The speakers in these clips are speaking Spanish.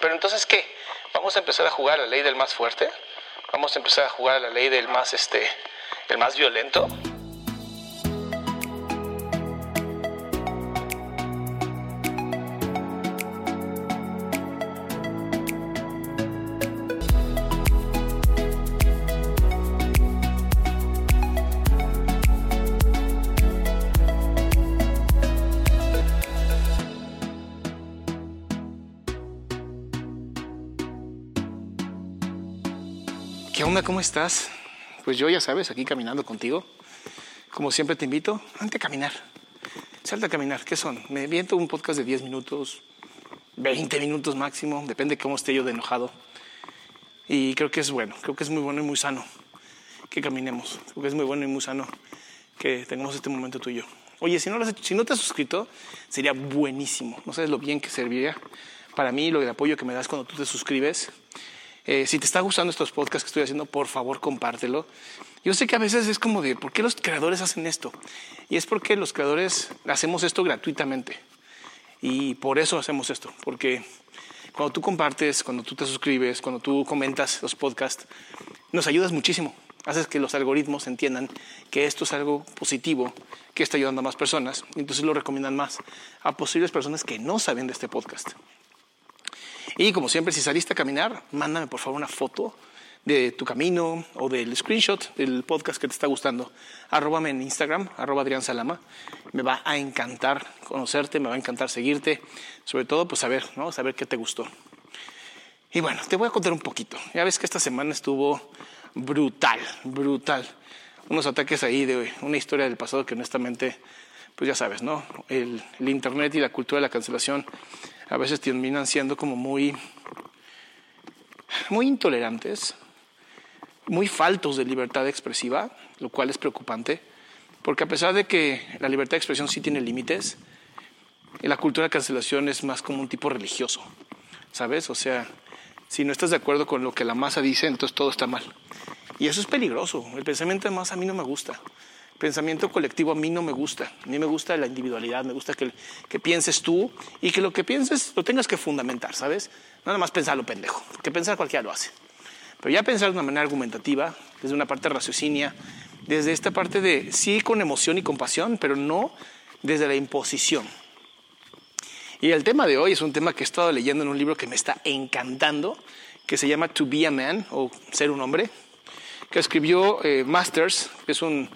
Pero entonces, ¿qué? ¿Vamos a empezar a jugar a la ley del más fuerte? ¿Vamos a empezar a jugar a la ley del más, este, el más violento? ¿Cómo estás? Pues yo ya sabes, aquí caminando contigo. Como siempre te invito, ante a caminar. Salta a caminar. ¿Qué son? Me viento un podcast de 10 minutos, 20 minutos máximo, depende cómo esté yo de enojado. Y creo que es bueno, creo que es muy bueno y muy sano que caminemos. Creo que es muy bueno y muy sano que tengamos este momento tuyo. Oye, si no, lo has hecho- si no te has suscrito, sería buenísimo. No sabes lo bien que serviría para mí, lo del apoyo que me das cuando tú te suscribes. Eh, si te está gustando estos podcasts que estoy haciendo, por favor, compártelo. Yo sé que a veces es como de, ¿por qué los creadores hacen esto? Y es porque los creadores hacemos esto gratuitamente. Y por eso hacemos esto, porque cuando tú compartes, cuando tú te suscribes, cuando tú comentas los podcasts, nos ayudas muchísimo. Haces que los algoritmos entiendan que esto es algo positivo, que está ayudando a más personas, y entonces lo recomiendan más a posibles personas que no saben de este podcast. Y como siempre, si saliste a caminar, mándame por favor una foto de tu camino o del screenshot del podcast que te está gustando. Arróbame en Instagram, arroba Adrián Salama. Me va a encantar conocerte, me va a encantar seguirte. Sobre todo, pues saber, ¿no? Saber qué te gustó. Y bueno, te voy a contar un poquito. Ya ves que esta semana estuvo brutal, brutal. Unos ataques ahí de una historia del pasado que honestamente, pues ya sabes, ¿no? El, el Internet y la cultura de la cancelación a veces terminan siendo como muy, muy intolerantes, muy faltos de libertad expresiva, lo cual es preocupante, porque a pesar de que la libertad de expresión sí tiene límites, la cultura de cancelación es más como un tipo religioso, ¿sabes? O sea, si no estás de acuerdo con lo que la masa dice, entonces todo está mal. Y eso es peligroso. El pensamiento de masa a mí no me gusta. Pensamiento colectivo a mí no me gusta. A mí me gusta la individualidad, me gusta que, que pienses tú y que lo que pienses lo tengas que fundamentar, ¿sabes? Nada más pensar lo pendejo, que pensar cualquiera lo hace. Pero ya pensar de una manera argumentativa, desde una parte raciocinia, desde esta parte de sí con emoción y compasión, pero no desde la imposición. Y el tema de hoy es un tema que he estado leyendo en un libro que me está encantando, que se llama To Be a Man o Ser un Hombre, que escribió eh, Masters, que es un,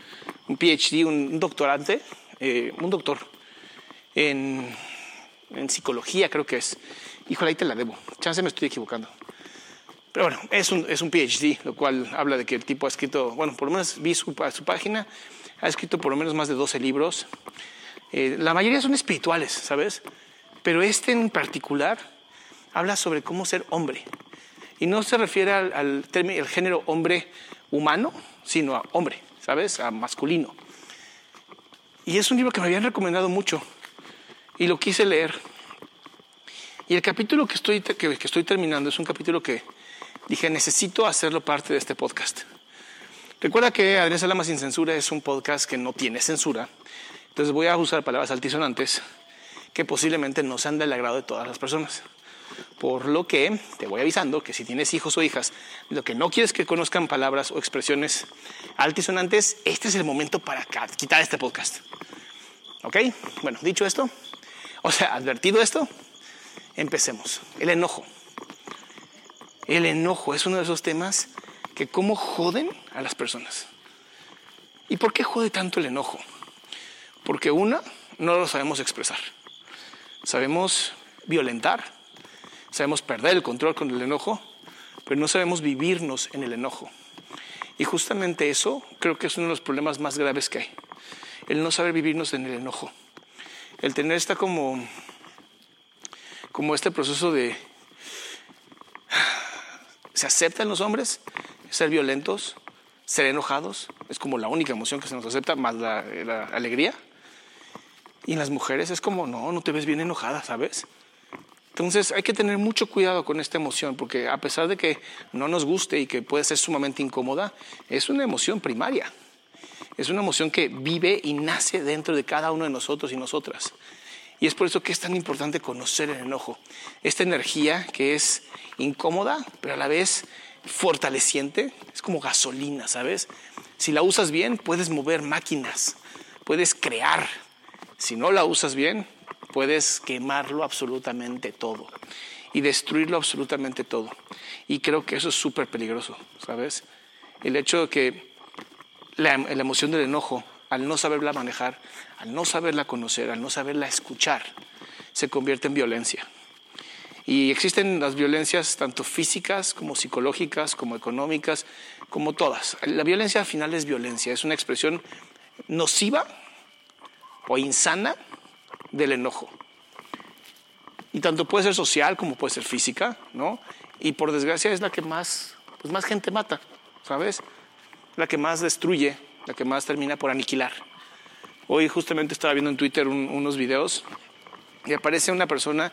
un PhD, un, un doctorante, eh, un doctor en, en psicología creo que es. Híjole, ahí te la debo. Chance me estoy equivocando. Pero bueno, es un, es un PhD, lo cual habla de que el tipo ha escrito, bueno, por lo menos vi su, su página, ha escrito por lo menos más de 12 libros. Eh, la mayoría son espirituales, ¿sabes? Pero este en particular habla sobre cómo ser hombre. Y no se refiere al, al término, el género hombre humano, sino a hombre, ¿sabes? A masculino. Y es un libro que me habían recomendado mucho y lo quise leer. Y el capítulo que estoy, que, que estoy terminando es un capítulo que dije, necesito hacerlo parte de este podcast. Recuerda que Adrián Salama Sin Censura es un podcast que no tiene censura. Entonces voy a usar palabras altisonantes que posiblemente no sean del agrado de todas las personas. Por lo que te voy avisando que si tienes hijos o hijas, lo que no quieres que conozcan palabras o expresiones altisonantes, este es el momento para quitar este podcast. ¿Ok? Bueno, dicho esto, o sea, advertido esto, empecemos. El enojo. El enojo es uno de esos temas que cómo joden a las personas. ¿Y por qué jode tanto el enojo? Porque una, no lo sabemos expresar. Sabemos violentar, sabemos perder el control con el enojo, pero no sabemos vivirnos en el enojo. Y justamente eso creo que es uno de los problemas más graves que hay. El no saber vivirnos en el enojo. El tener esta como, como este proceso de... Se aceptan los hombres ser violentos, ser enojados, es como la única emoción que se nos acepta, más la, la alegría. Y en las mujeres es como, no, no te ves bien enojada, ¿sabes? Entonces hay que tener mucho cuidado con esta emoción, porque a pesar de que no nos guste y que puede ser sumamente incómoda, es una emoción primaria. Es una emoción que vive y nace dentro de cada uno de nosotros y nosotras. Y es por eso que es tan importante conocer el enojo. Esta energía que es incómoda, pero a la vez fortaleciente, es como gasolina, ¿sabes? Si la usas bien, puedes mover máquinas, puedes crear. Si no la usas bien, puedes quemarlo absolutamente todo y destruirlo absolutamente todo. Y creo que eso es súper peligroso, ¿sabes? El hecho de que la, emoción del enojo, al no saberla manejar, al no saberla conocer, al no saberla escuchar, se convierte en violencia. Y existen las violencias tanto físicas como psicológicas, como económicas, como todas. La violencia al final es violencia, es una expresión nociva o insana del enojo. Y tanto puede ser social como puede ser física, ¿no? Y por desgracia es la que más, pues más gente mata, ¿sabes? La que más destruye, la que más termina por aniquilar. Hoy justamente estaba viendo en Twitter unos videos y aparece una persona,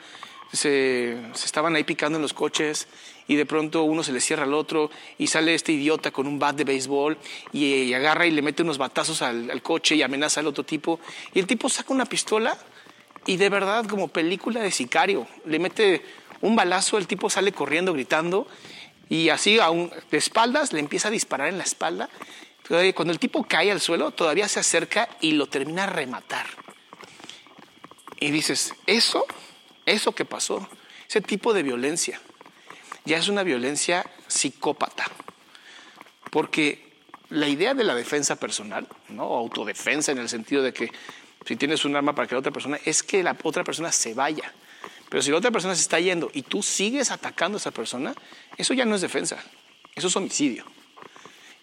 se, se, estaban ahí picando en los coches y de pronto uno se le cierra al otro y sale este idiota con un bat de béisbol y, agarra y le mete unos batazos al coche y amenaza al otro tipo. Y el tipo saca una pistola y de verdad, como película de sicario, le mete un balazo, el tipo sale corriendo, gritando, y así aún de espaldas le empieza a disparar en la espalda. Cuando el tipo cae al suelo, todavía se acerca y lo termina a rematar. Y dices, eso, eso que pasó, ese tipo de violencia, ya es una violencia psicópata. Porque la idea de la defensa personal, ¿no? autodefensa en el sentido de que si tienes un arma para que la otra persona, es que la otra persona se vaya. Pero si la otra persona se está yendo y tú sigues atacando a esa persona, eso ya no es defensa, eso es homicidio.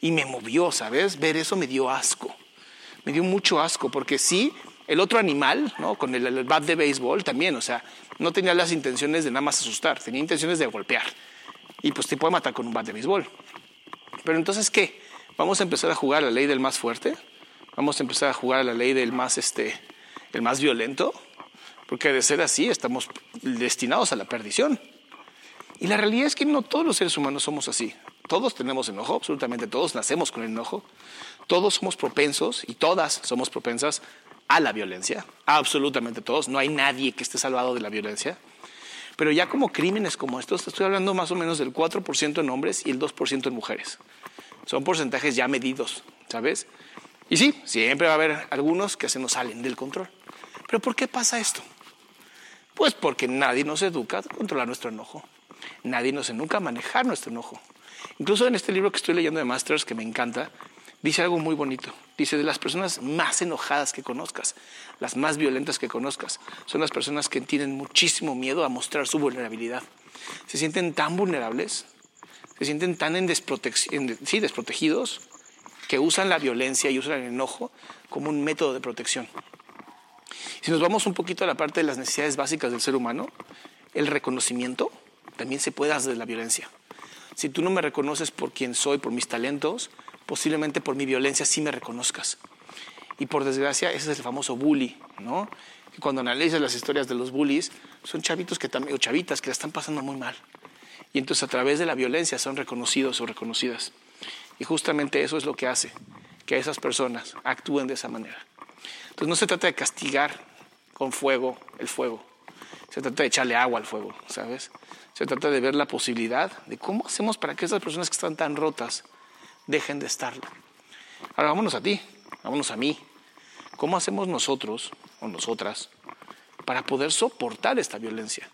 Y me movió, ¿sabes? Ver eso me dio asco. Me dio mucho asco, porque sí, el otro animal, ¿no? Con el, el bat de béisbol también, o sea, no tenía las intenciones de nada más asustar, tenía intenciones de golpear. Y pues te puede matar con un bat de béisbol. Pero entonces, ¿qué? ¿Vamos a empezar a jugar la ley del más fuerte? Vamos a empezar a jugar a la ley del más, este, el más violento, porque de ser así estamos destinados a la perdición. Y la realidad es que no todos los seres humanos somos así. Todos tenemos enojo, absolutamente todos nacemos con el enojo. Todos somos propensos y todas somos propensas a la violencia. Absolutamente todos. No hay nadie que esté salvado de la violencia. Pero ya como crímenes como estos, estoy hablando más o menos del 4% en hombres y el 2% en mujeres. Son porcentajes ya medidos, ¿sabes? Y sí, siempre va a haber algunos que se nos salen del control. Pero ¿por qué pasa esto? Pues porque nadie nos educa a controlar nuestro enojo. Nadie nos educa a manejar nuestro enojo. Incluso en este libro que estoy leyendo de Masters, que me encanta, dice algo muy bonito. Dice, de las personas más enojadas que conozcas, las más violentas que conozcas, son las personas que tienen muchísimo miedo a mostrar su vulnerabilidad. Se sienten tan vulnerables, se sienten tan en desprotegidos, que usan la violencia y usan el enojo como un método de protección. Si nos vamos un poquito a la parte de las necesidades básicas del ser humano, el reconocimiento también se puede hacer de la violencia. Si tú no me reconoces por quien soy, por mis talentos, posiblemente por mi violencia sí me reconozcas. Y por desgracia, ese es el famoso bully, ¿no? Y cuando analizas las historias de los bullies, son chavitos que o chavitas que la están pasando muy mal. Y entonces a través de la violencia son reconocidos o reconocidas. Y justamente eso es lo que hace que esas personas actúen de esa manera. Entonces no se trata de castigar con fuego el fuego. Se trata de echarle agua al fuego, ¿sabes? Se trata de ver la posibilidad de cómo hacemos para que esas personas que están tan rotas dejen de estarlo. Ahora vámonos a ti, vámonos a mí. ¿Cómo hacemos nosotros o nosotras para poder soportar esta violencia?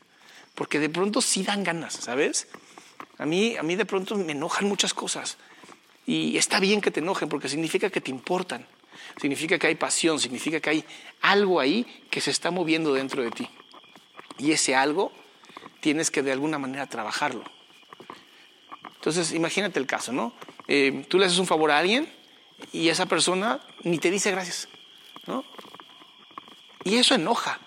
Porque de pronto sí dan ganas, ¿sabes? A mí, a mí de pronto me enojan muchas cosas. Y está bien que te enojen porque significa que te importan. Significa que hay pasión, significa que hay algo ahí que se está moviendo dentro de ti. Y ese algo tienes que de alguna manera trabajarlo. Entonces, imagínate el caso, ¿no? Eh, tú le haces un favor a alguien y esa persona ni te dice gracias, ¿no? Y eso enoja,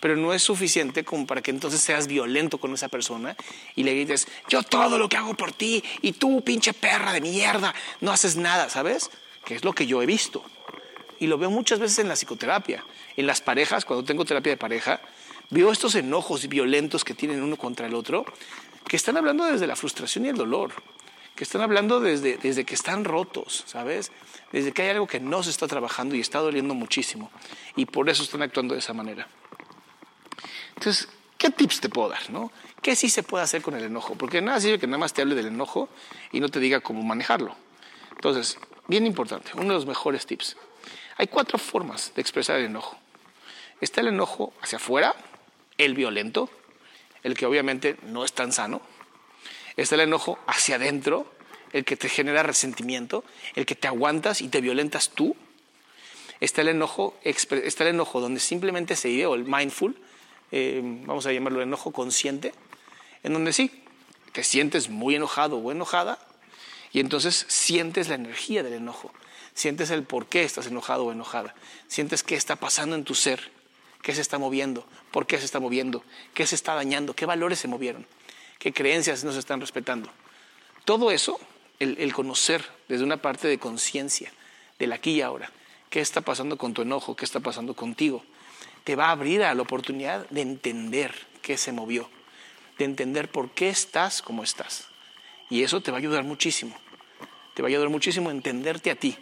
pero no es suficiente como para que entonces seas violento con esa persona y le grites, yo todo lo que hago por ti y tú, pinche perra de mierda, no haces nada, ¿sabes? Que es lo que yo he visto. Y lo veo muchas veces en la psicoterapia, en las parejas, cuando tengo terapia de pareja, veo estos enojos violentos que tienen uno contra el otro, que están hablando desde la frustración y el dolor, que están hablando desde, desde que están rotos, ¿sabes? Desde que hay algo que no se está trabajando y está doliendo muchísimo. Y por eso están actuando de esa manera. Entonces, ¿qué tips te puedo dar? ¿no? ¿Qué sí se puede hacer con el enojo? Porque nada sirve que nada más te hable del enojo y no te diga cómo manejarlo. Entonces, bien importante, uno de los mejores tips. Hay cuatro formas de expresar el enojo. Está el enojo hacia afuera, el violento, el que obviamente no es tan sano. Está el enojo hacia adentro, el que te genera resentimiento, el que te aguantas y te violentas tú. Está el enojo, está el enojo donde simplemente se vive, o el mindful, eh, vamos a llamarlo enojo consciente, en donde sí, te sientes muy enojado o enojada y entonces sientes la energía del enojo, sientes el por qué estás enojado o enojada, sientes qué está pasando en tu ser, qué se está moviendo, por qué se está moviendo, qué se está dañando, qué valores se movieron, qué creencias no se están respetando. Todo eso, el, el conocer desde una parte de conciencia, del aquí y ahora, qué está pasando con tu enojo, qué está pasando contigo, te va a abrir a la oportunidad de entender qué se movió, de entender por qué estás como estás. Y eso te va a ayudar muchísimo. Te va a ayudar muchísimo a entenderte a ti,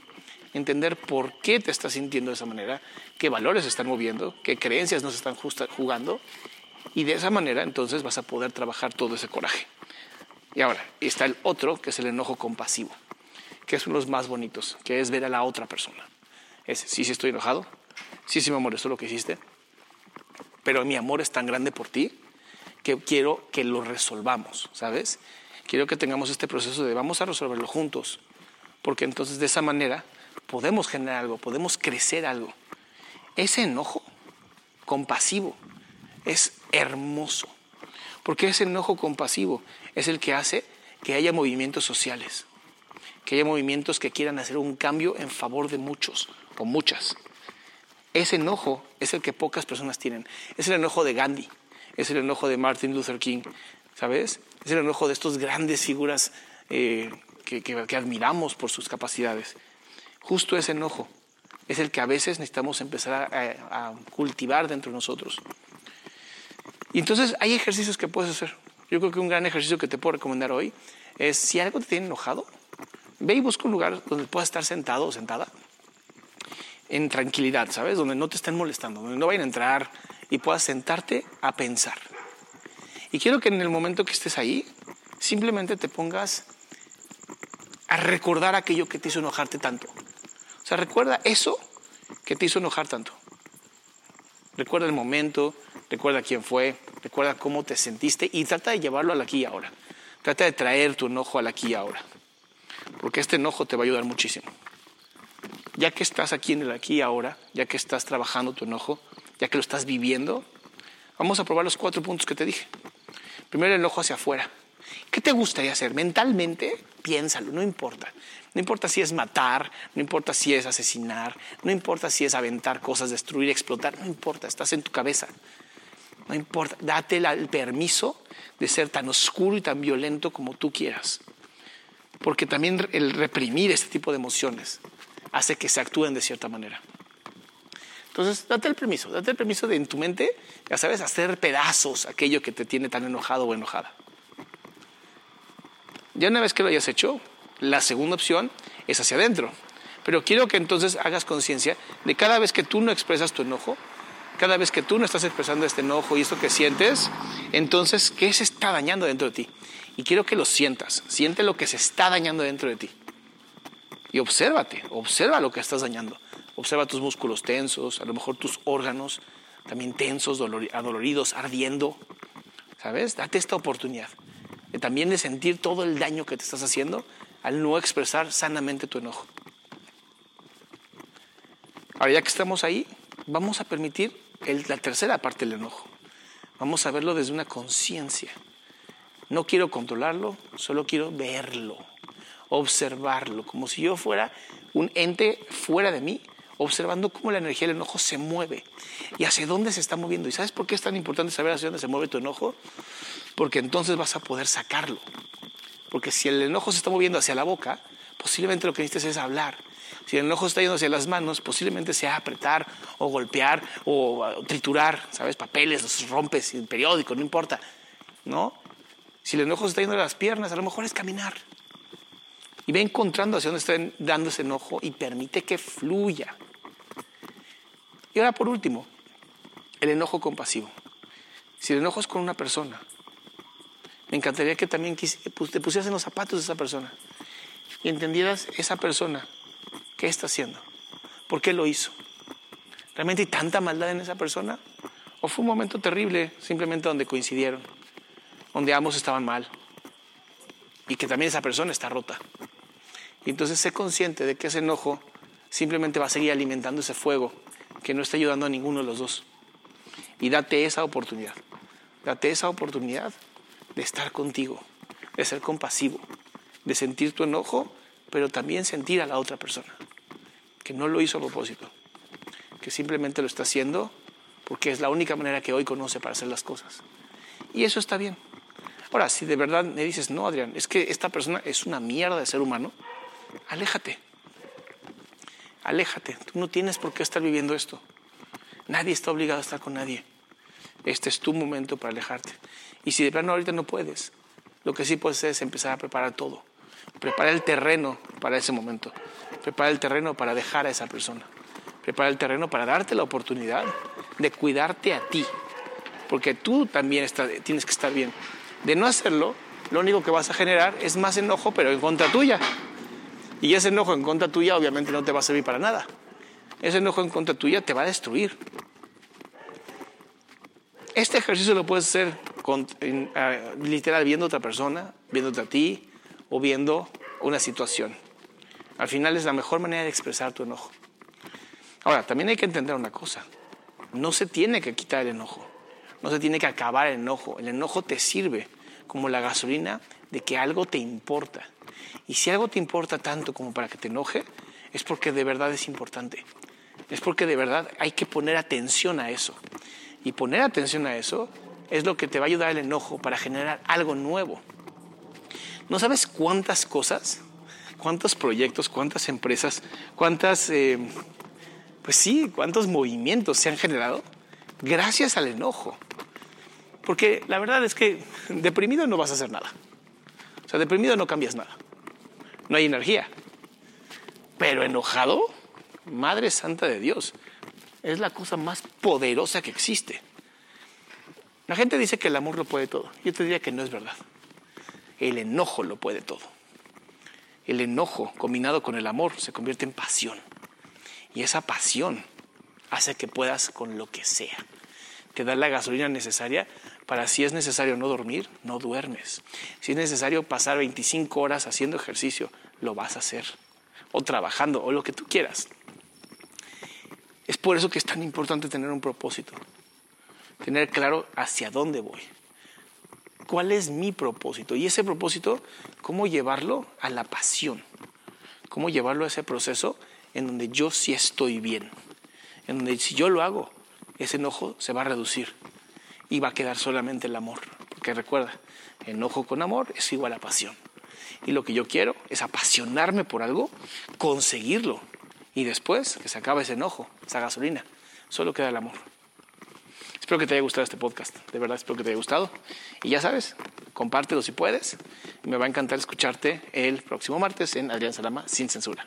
entender por qué te estás sintiendo de esa manera, qué valores se están moviendo, qué creencias nos están jugando. Y de esa manera entonces vas a poder trabajar todo ese coraje. Y ahora está el otro, que es el enojo compasivo, que es uno de los más bonitos, que es ver a la otra persona. Es, sí, sí estoy enojado, sí, sí me molestó lo que hiciste, pero mi amor es tan grande por ti que quiero que lo resolvamos, ¿sabes? Quiero que tengamos este proceso de vamos a resolverlo juntos, porque entonces de esa manera podemos generar algo, podemos crecer algo. Ese enojo compasivo es hermoso, porque ese enojo compasivo es el que hace que haya movimientos sociales, que haya movimientos que quieran hacer un cambio en favor de muchos o muchas. Ese enojo es el que pocas personas tienen. Es el enojo de Gandhi, es el enojo de Martin Luther King, ¿sabes? Es el enojo de estas grandes figuras eh, que, admiramos por sus capacidades. Justo ese enojo es el que a veces necesitamos empezar a, a cultivar dentro de nosotros. Y entonces hay ejercicios que puedes hacer. Yo creo que un gran ejercicio que te puedo recomendar hoy es si algo te tiene enojado, ve y busca un lugar donde puedas estar sentado o sentada en tranquilidad, ¿sabes? Donde no te estén molestando, donde no vayan a entrar y puedas sentarte a pensar. Y quiero que en el momento que estés ahí, simplemente te pongas a recordar aquello que te hizo enojarte tanto. O sea, recuerda eso que te hizo enojar tanto. Recuerda el momento, recuerda quién fue, recuerda cómo te sentiste y trata de llevarlo al aquí y ahora. Trata de traer tu enojo al aquí y ahora. Porque este enojo te va a ayudar muchísimo ya que estás aquí en el aquí ahora, ya que estás trabajando tu enojo, ya que lo estás viviendo, vamos a probar los cuatro puntos que te dije. Primero el enojo hacia afuera. ¿Qué te gustaría hacer? Mentalmente, piénsalo, no importa. No importa si es matar, no importa si es asesinar, no importa si es aventar cosas, destruir, explotar, no importa, estás en tu cabeza. No importa, date el permiso de ser tan oscuro y tan violento como tú quieras. Porque también el reprimir este tipo de emociones hace que se actúen de cierta manera. Entonces, date el permiso, date el permiso de en tu mente, ya sabes, hacer pedazos aquello que te tiene tan enojado o enojada. Ya una vez que lo hayas hecho, la segunda opción es hacia adentro. Pero quiero que entonces hagas conciencia de cada vez que tú no expresas tu enojo, cada vez que tú no estás expresando este enojo y esto que sientes, entonces, ¿qué se está dañando dentro de ti? Y quiero que lo sientas, siente lo que se está dañando dentro de ti. Y obsérvate, observa lo que estás dañando. Observa tus músculos tensos, a lo mejor tus órganos también tensos, adoloridos, ardiendo. ¿Sabes? Date esta oportunidad de también de sentir todo el daño que te estás haciendo al no expresar sanamente tu enojo. Ahora ya que estamos ahí, vamos a permitir la tercera parte del enojo. Vamos a verlo desde una conciencia. No quiero controlarlo, solo quiero verlo, observarlo, como si yo fuera un ente fuera de mí, observando cómo la energía del enojo se mueve y hacia dónde se está moviendo. ¿Y sabes por qué es tan importante saber hacia dónde se mueve tu enojo? Porque entonces vas a poder sacarlo. Porque si el enojo se está moviendo hacia la boca, posiblemente lo que necesites es hablar. Si el enojo está yendo hacia las manos, posiblemente sea apretar o golpear o triturar, ¿sabes? Papeles, los rompes, el periódico, no importa, ¿no? Si el enojo está yendo a las piernas, a lo mejor es caminar. Y ve encontrando hacia dónde está dando ese enojo y permite que fluya. Y ahora por último, el enojo compasivo. Si el enojo es con una persona, me encantaría que también pues, te pusieras en los zapatos de esa persona y entendieras esa persona qué está haciendo, por qué lo hizo. ¿Realmente hay tanta maldad en esa persona? ¿O fue un momento terrible simplemente donde coincidieron, donde ambos estaban mal y que también esa persona está rota? Y entonces sé consciente de que ese enojo simplemente va a seguir alimentando ese fuego que no está ayudando a ninguno de los dos. Y date esa oportunidad, date esa oportunidad de estar contigo, de ser compasivo, de sentir tu enojo, pero también sentir a la otra persona, que no lo hizo a propósito, que simplemente lo está haciendo porque es la única manera que hoy conoce para hacer las cosas. Y eso está bien. Ahora, si de verdad me dices, no, Adrián, es que esta persona es una mierda de ser humano, aléjate. Aléjate. Tú no tienes por qué estar viviendo esto. Nadie está obligado a estar con nadie. Este es tu momento para alejarte. Y si de plano ahorita no puedes, lo que sí puedes hacer es empezar a preparar todo. Prepara el terreno para ese momento. Prepara el terreno para dejar a esa persona. Prepara el terreno para darte la oportunidad de cuidarte a ti. Porque tú también tienes que estar bien. De no hacerlo, lo único que vas a generar es más enojo, pero en contra tuya. Y ese enojo en contra tuya obviamente no te va a servir para nada. Ese enojo en contra tuya te va a destruir. Este ejercicio lo puedes hacer literal viendo a otra persona, viéndote a ti o viendo una situación. Al final es la mejor manera de expresar tu enojo. Ahora, también hay que entender una cosa. No se tiene que quitar el enojo. No se tiene que acabar el enojo. El enojo te sirve como la gasolina de que algo te importa. Y si algo te importa tanto como para que te enoje, es porque de verdad es importante. Es porque de verdad hay que poner atención a eso. Y poner atención a eso es lo que te va a ayudar el enojo para generar algo nuevo. ¿No sabes cuántas cosas, cuántos proyectos, cuántas empresas, cuántas, eh, pues sí, cuántos movimientos se han generado gracias al enojo? Porque la verdad es que deprimido no vas a hacer nada. O sea, deprimido no cambias nada. No hay energía. Pero enojado, Madre Santa de Dios, es la cosa más poderosa que existe. La gente dice que el amor lo puede todo. Yo te diría que no es verdad. El enojo lo puede todo. El enojo combinado con el amor se convierte en pasión. Y esa pasión hace que puedas con lo que sea. Te da la gasolina necesaria para si es necesario no dormir, no duermes. Si es necesario pasar 25 horas haciendo ejercicio, lo vas a hacer. O trabajando, o lo que tú quieras. Es por eso que es tan importante tener un propósito, tener claro hacia dónde voy, cuál es mi propósito y ese propósito, cómo llevarlo a la pasión, cómo llevarlo a ese proceso en donde yo sí estoy bien, en donde si yo lo hago, ese enojo se va a reducir y va a quedar solamente el amor, porque recuerda, enojo con amor es igual a pasión. Y lo que yo quiero es apasionarme por algo, conseguirlo, y después que se acabe ese enojo, esa gasolina, solo queda el amor. Espero que te haya gustado este podcast, de verdad espero que te haya gustado. Y ya sabes, compártelo si puedes. Me va a encantar escucharte el próximo martes en Adrián Salama sin censura.